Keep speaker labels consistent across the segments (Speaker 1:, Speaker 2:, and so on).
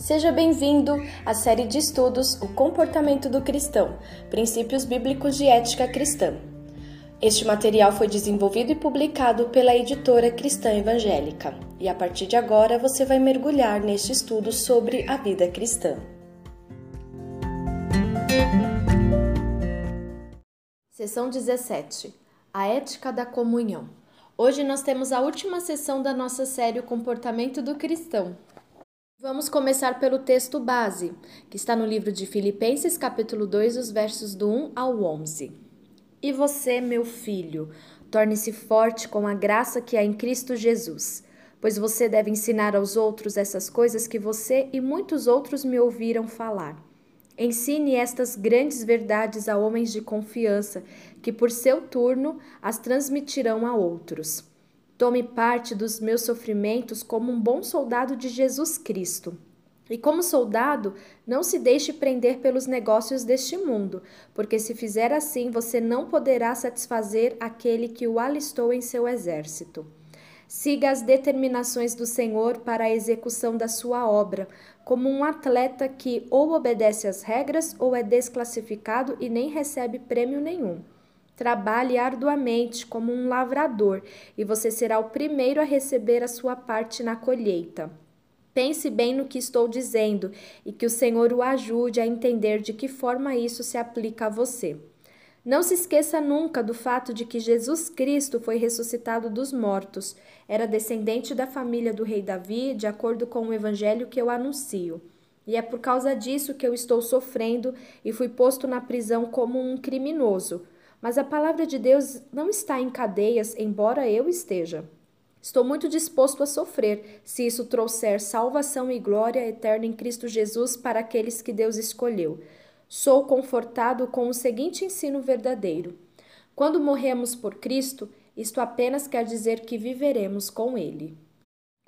Speaker 1: Seja bem-vindo à série de estudos O Comportamento do Cristão Princípios Bíblicos de Ética Cristã. Este material foi desenvolvido e publicado pela editora Cristã Evangélica, e a partir de agora você vai mergulhar neste estudo sobre a vida cristã. Sessão 17 A Ética da Comunhão. Hoje nós temos a última sessão da nossa série O Comportamento do Cristão, Vamos começar pelo texto base, que está no livro de Filipenses, capítulo 2, os versos do 1 ao 11. E você, meu filho, torne-se forte com a graça que há em Cristo Jesus, pois você deve ensinar aos outros essas coisas que você e muitos outros me ouviram falar. Ensine estas grandes verdades a homens de confiança, que por seu turno as transmitirão a outros. Tome parte dos meus sofrimentos como um bom soldado de Jesus Cristo. E como soldado, não se deixe prender pelos negócios deste mundo, porque se fizer assim, você não poderá satisfazer aquele que o alistou em seu exército. Siga as determinações do Senhor para a execução da sua obra, como um atleta que ou obedece às regras ou é desclassificado e nem recebe prêmio nenhum. Trabalhe arduamente como um lavrador e você será o primeiro a receber a sua parte na colheita. Pense bem no que estou dizendo e que o Senhor o ajude a entender de que forma isso se aplica a você. Não se esqueça nunca do fato de que Jesus Cristo foi ressuscitado dos mortos. Era descendente da família do rei Davi, de acordo com o evangelho que eu anuncio. E é por causa disso que eu estou sofrendo e fui posto na prisão como um criminoso. Mas a palavra de Deus não está em cadeias, embora eu esteja. Estou muito disposto a sofrer, se isso trouxer salvação e glória eterna em Cristo Jesus para aqueles que Deus escolheu. Sou confortado com o seguinte ensino verdadeiro: quando morremos por Cristo, isto apenas quer dizer que viveremos com Ele.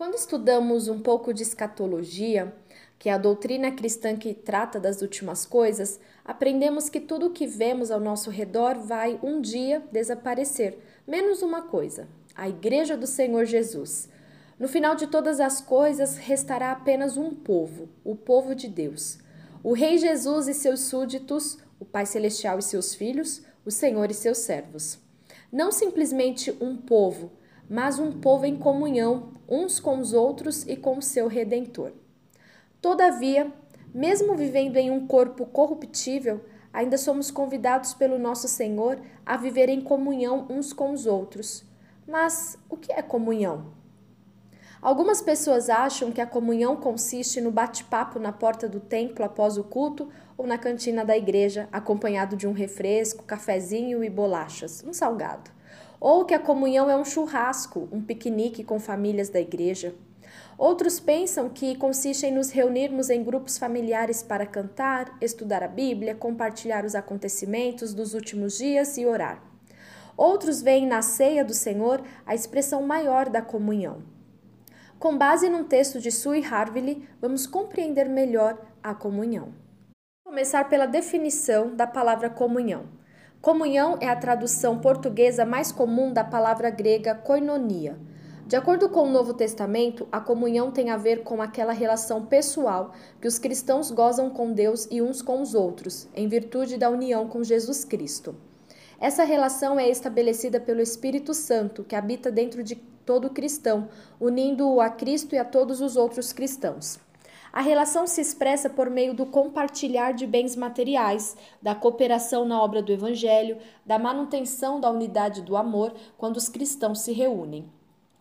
Speaker 1: Quando estudamos um pouco de escatologia, que é a doutrina cristã que trata das últimas coisas, aprendemos que tudo o que vemos ao nosso redor vai um dia desaparecer, menos uma coisa: a Igreja do Senhor Jesus. No final de todas as coisas, restará apenas um povo, o povo de Deus. O Rei Jesus e seus súditos, o Pai Celestial e seus filhos, o Senhor e seus servos. Não simplesmente um povo, mas um povo em comunhão uns com os outros e com o seu Redentor. Todavia, mesmo vivendo em um corpo corruptível, ainda somos convidados pelo nosso Senhor a viver em comunhão uns com os outros. Mas o que é comunhão? Algumas pessoas acham que a comunhão consiste no bate-papo na porta do templo após o culto ou na cantina da igreja, acompanhado de um refresco, cafezinho e bolachas, um salgado. Ou que a comunhão é um churrasco, um piquenique com famílias da igreja. Outros pensam que consiste em nos reunirmos em grupos familiares para cantar, estudar a Bíblia, compartilhar os acontecimentos dos últimos dias e orar. Outros veem na ceia do Senhor a expressão maior da comunhão. Com base num texto de Sue Harville, vamos compreender melhor a comunhão. Vou começar pela definição da palavra comunhão. Comunhão é a tradução portuguesa mais comum da palavra grega koinonia de acordo com o Novo Testamento, a comunhão tem a ver com aquela relação pessoal que os cristãos gozam com Deus e uns com os outros, em virtude da união com Jesus Cristo. Essa relação é estabelecida pelo Espírito Santo, que habita dentro de todo cristão, unindo-o a Cristo e a todos os outros cristãos. A relação se expressa por meio do compartilhar de bens materiais, da cooperação na obra do Evangelho, da manutenção da unidade do amor quando os cristãos se reúnem.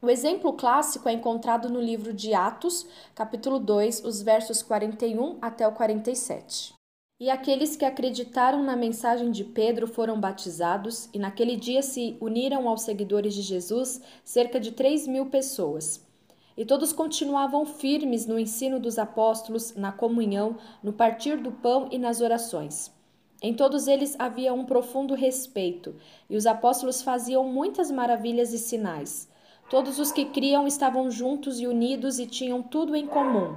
Speaker 1: O exemplo clássico é encontrado no livro de Atos, capítulo 2, os versos 41 até o 47. E aqueles que acreditaram na mensagem de Pedro foram batizados, e naquele dia se uniram aos seguidores de Jesus cerca de 3 mil pessoas. E todos continuavam firmes no ensino dos apóstolos, na comunhão, no partir do pão e nas orações. Em todos eles havia um profundo respeito, e os apóstolos faziam muitas maravilhas e sinais. Todos os que criam estavam juntos e unidos e tinham tudo em comum.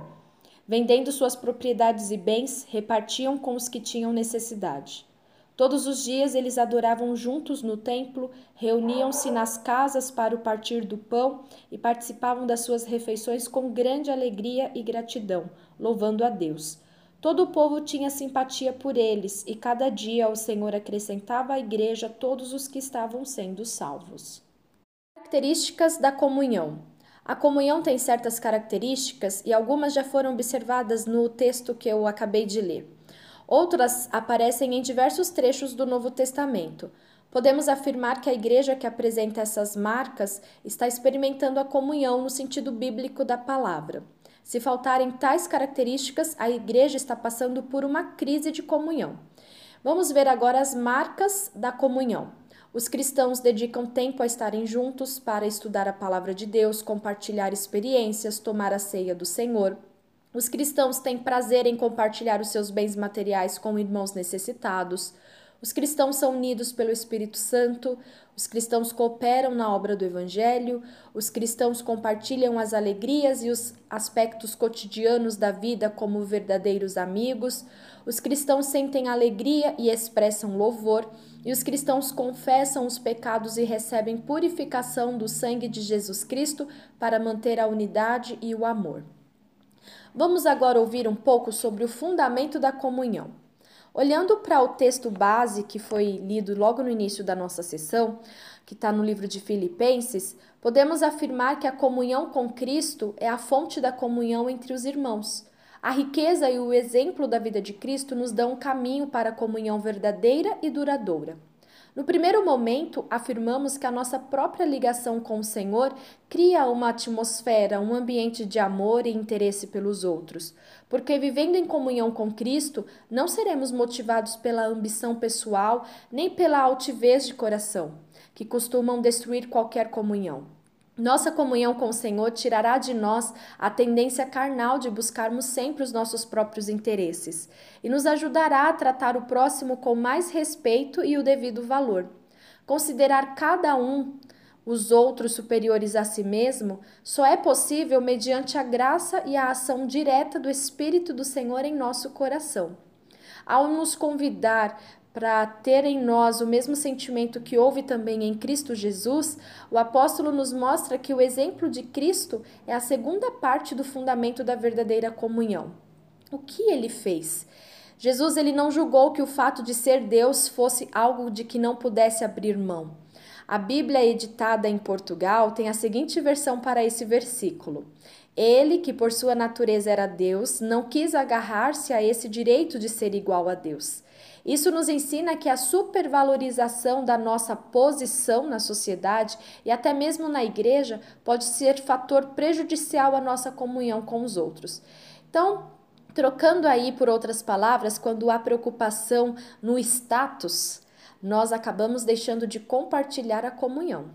Speaker 1: Vendendo suas propriedades e bens, repartiam com os que tinham necessidade. Todos os dias eles adoravam juntos no templo, reuniam-se nas casas para o partir do pão e participavam das suas refeições com grande alegria e gratidão, louvando a Deus. Todo o povo tinha simpatia por eles, e cada dia o Senhor acrescentava à igreja todos os que estavam sendo salvos. Características da comunhão. A comunhão tem certas características e algumas já foram observadas no texto que eu acabei de ler. Outras aparecem em diversos trechos do Novo Testamento. Podemos afirmar que a igreja que apresenta essas marcas está experimentando a comunhão no sentido bíblico da palavra. Se faltarem tais características, a igreja está passando por uma crise de comunhão. Vamos ver agora as marcas da comunhão. Os cristãos dedicam tempo a estarem juntos para estudar a palavra de Deus, compartilhar experiências, tomar a ceia do Senhor. Os cristãos têm prazer em compartilhar os seus bens materiais com irmãos necessitados. Os cristãos são unidos pelo Espírito Santo, os cristãos cooperam na obra do Evangelho, os cristãos compartilham as alegrias e os aspectos cotidianos da vida como verdadeiros amigos, os cristãos sentem alegria e expressam louvor, e os cristãos confessam os pecados e recebem purificação do sangue de Jesus Cristo para manter a unidade e o amor. Vamos agora ouvir um pouco sobre o fundamento da comunhão. Olhando para o texto base que foi lido logo no início da nossa sessão, que está no livro de Filipenses, podemos afirmar que a comunhão com Cristo é a fonte da comunhão entre os irmãos. A riqueza e o exemplo da vida de Cristo nos dão um caminho para a comunhão verdadeira e duradoura. No primeiro momento, afirmamos que a nossa própria ligação com o Senhor cria uma atmosfera, um ambiente de amor e interesse pelos outros, porque vivendo em comunhão com Cristo, não seremos motivados pela ambição pessoal nem pela altivez de coração, que costumam destruir qualquer comunhão. Nossa comunhão com o Senhor tirará de nós a tendência carnal de buscarmos sempre os nossos próprios interesses e nos ajudará a tratar o próximo com mais respeito e o devido valor. Considerar cada um os outros superiores a si mesmo só é possível mediante a graça e a ação direta do Espírito do Senhor em nosso coração. Ao nos convidar para ter em nós o mesmo sentimento que houve também em Cristo Jesus, o apóstolo nos mostra que o exemplo de Cristo é a segunda parte do fundamento da verdadeira comunhão. O que ele fez? Jesus ele não julgou que o fato de ser Deus fosse algo de que não pudesse abrir mão. A Bíblia editada em Portugal tem a seguinte versão para esse versículo: Ele, que por sua natureza era Deus, não quis agarrar-se a esse direito de ser igual a Deus. Isso nos ensina que a supervalorização da nossa posição na sociedade e até mesmo na igreja pode ser fator prejudicial à nossa comunhão com os outros. Então, trocando aí por outras palavras, quando há preocupação no status, nós acabamos deixando de compartilhar a comunhão.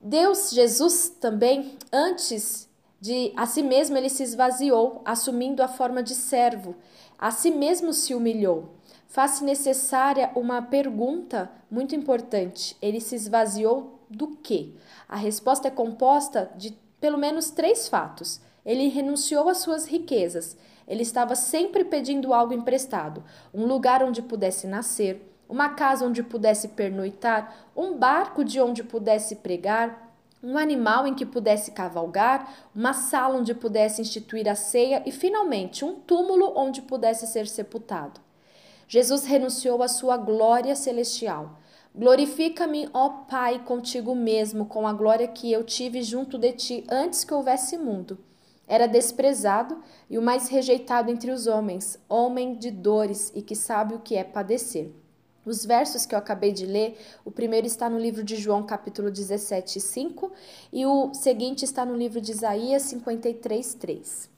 Speaker 1: Deus, Jesus também, antes de a si mesmo, ele se esvaziou, assumindo a forma de servo, a si mesmo se humilhou faz-se necessária uma pergunta muito importante. Ele se esvaziou do quê? A resposta é composta de pelo menos três fatos. Ele renunciou às suas riquezas. Ele estava sempre pedindo algo emprestado: um lugar onde pudesse nascer, uma casa onde pudesse pernoitar, um barco de onde pudesse pregar, um animal em que pudesse cavalgar, uma sala onde pudesse instituir a ceia e, finalmente, um túmulo onde pudesse ser sepultado. Jesus renunciou à sua glória celestial. Glorifica-me, ó Pai, contigo mesmo, com a glória que eu tive junto de ti antes que houvesse mundo. Era desprezado e o mais rejeitado entre os homens, homem de dores e que sabe o que é padecer. Os versos que eu acabei de ler, o primeiro está no livro de João, capítulo 17, 5, e o seguinte está no livro de Isaías 53, 3.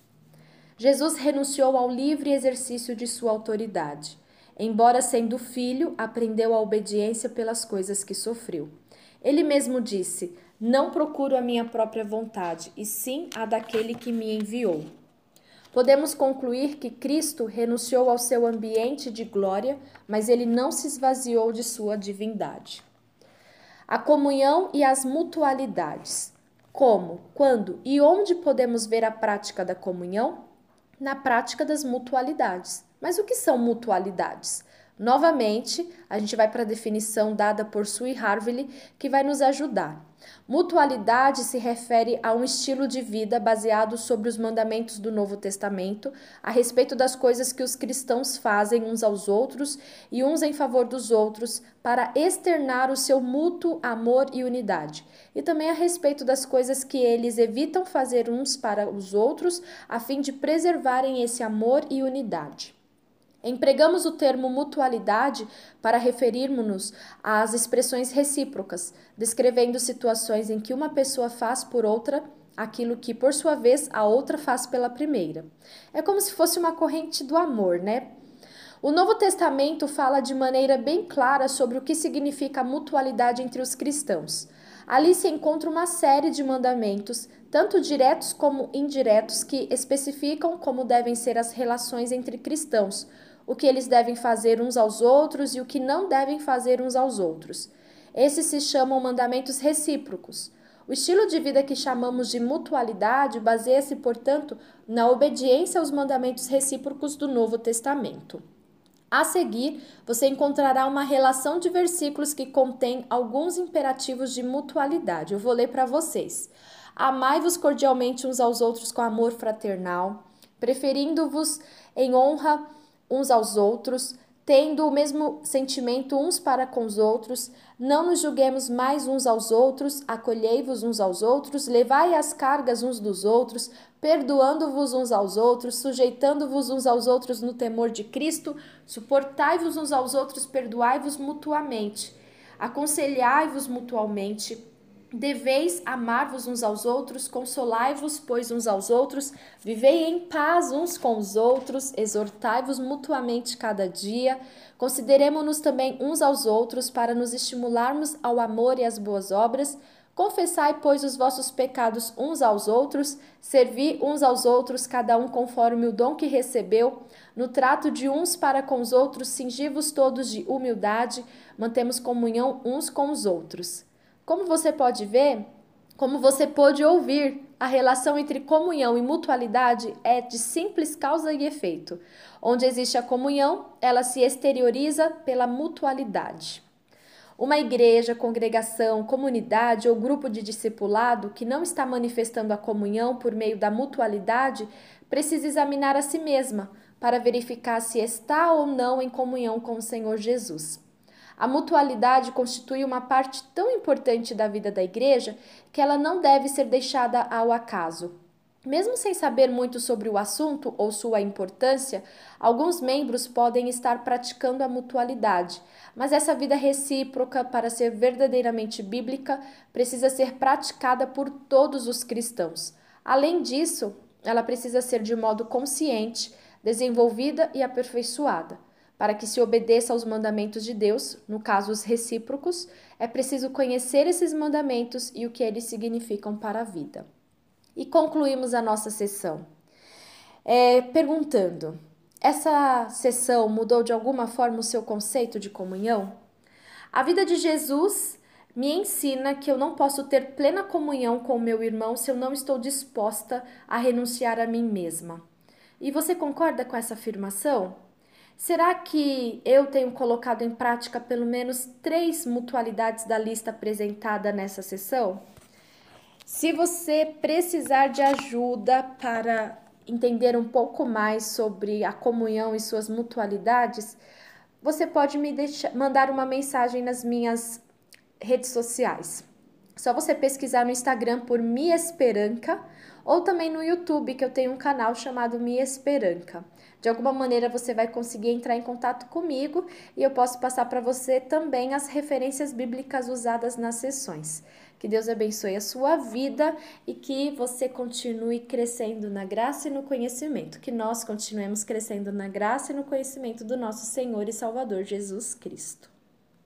Speaker 1: Jesus renunciou ao livre exercício de sua autoridade. Embora sendo filho, aprendeu a obediência pelas coisas que sofreu. Ele mesmo disse: Não procuro a minha própria vontade, e sim a daquele que me enviou. Podemos concluir que Cristo renunciou ao seu ambiente de glória, mas ele não se esvaziou de sua divindade. A comunhão e as mutualidades. Como, quando e onde podemos ver a prática da comunhão? Na prática das mutualidades. Mas o que são mutualidades? Novamente, a gente vai para a definição dada por Sue Harvey, que vai nos ajudar. Mutualidade se refere a um estilo de vida baseado sobre os mandamentos do Novo Testamento a respeito das coisas que os cristãos fazem uns aos outros e uns em favor dos outros para externar o seu mútuo amor e unidade, e também a respeito das coisas que eles evitam fazer uns para os outros a fim de preservarem esse amor e unidade. Empregamos o termo mutualidade para referirmos-nos às expressões recíprocas, descrevendo situações em que uma pessoa faz por outra aquilo que, por sua vez, a outra faz pela primeira. É como se fosse uma corrente do amor, né? O Novo Testamento fala de maneira bem clara sobre o que significa a mutualidade entre os cristãos. Ali se encontra uma série de mandamentos, tanto diretos como indiretos, que especificam como devem ser as relações entre cristãos, o que eles devem fazer uns aos outros e o que não devem fazer uns aos outros. Esses se chamam mandamentos recíprocos. O estilo de vida que chamamos de mutualidade baseia-se, portanto, na obediência aos mandamentos recíprocos do Novo Testamento. A seguir, você encontrará uma relação de versículos que contém alguns imperativos de mutualidade. Eu vou ler para vocês. Amai-vos cordialmente uns aos outros com amor fraternal, preferindo-vos em honra uns aos outros, tendo o mesmo sentimento uns para com os outros, não nos julguemos mais uns aos outros, acolhei-vos uns aos outros, levai as cargas uns dos outros, perdoando-vos uns aos outros, sujeitando-vos uns aos outros no temor de Cristo, suportai-vos uns aos outros, perdoai-vos mutuamente, aconselhai-vos mutualmente, Deveis amar-vos uns aos outros, consolai-vos, pois, uns aos outros, vivei em paz uns com os outros, exortai-vos mutuamente cada dia, consideremos-nos também uns aos outros para nos estimularmos ao amor e às boas obras. Confessai, pois, os vossos pecados uns aos outros, servi uns aos outros, cada um conforme o dom que recebeu, no trato de uns para com os outros, cingi-vos todos de humildade, mantemos comunhão uns com os outros. Como você pode ver, como você pode ouvir, a relação entre comunhão e mutualidade é de simples causa e efeito. Onde existe a comunhão, ela se exterioriza pela mutualidade. Uma igreja, congregação, comunidade ou grupo de discipulado que não está manifestando a comunhão por meio da mutualidade precisa examinar a si mesma para verificar se está ou não em comunhão com o Senhor Jesus. A mutualidade constitui uma parte tão importante da vida da igreja que ela não deve ser deixada ao acaso. Mesmo sem saber muito sobre o assunto ou sua importância, alguns membros podem estar praticando a mutualidade, mas essa vida recíproca, para ser verdadeiramente bíblica, precisa ser praticada por todos os cristãos. Além disso, ela precisa ser de modo consciente, desenvolvida e aperfeiçoada. Para que se obedeça aos mandamentos de Deus, no caso os recíprocos, é preciso conhecer esses mandamentos e o que eles significam para a vida. E concluímos a nossa sessão é, perguntando: essa sessão mudou de alguma forma o seu conceito de comunhão? A vida de Jesus me ensina que eu não posso ter plena comunhão com o meu irmão se eu não estou disposta a renunciar a mim mesma. E você concorda com essa afirmação? Será que eu tenho colocado em prática pelo menos três mutualidades da lista apresentada nessa sessão? Se você precisar de ajuda para entender um pouco mais sobre a comunhão e suas mutualidades, você pode me deixar, mandar uma mensagem nas minhas redes sociais. Só você pesquisar no Instagram por Mi Esperanca ou também no YouTube, que eu tenho um canal chamado Mi Esperanca. De alguma maneira você vai conseguir entrar em contato comigo e eu posso passar para você também as referências bíblicas usadas nas sessões. Que Deus abençoe a sua vida e que você continue crescendo na graça e no conhecimento. Que nós continuemos crescendo na graça e no conhecimento do nosso Senhor e Salvador Jesus Cristo.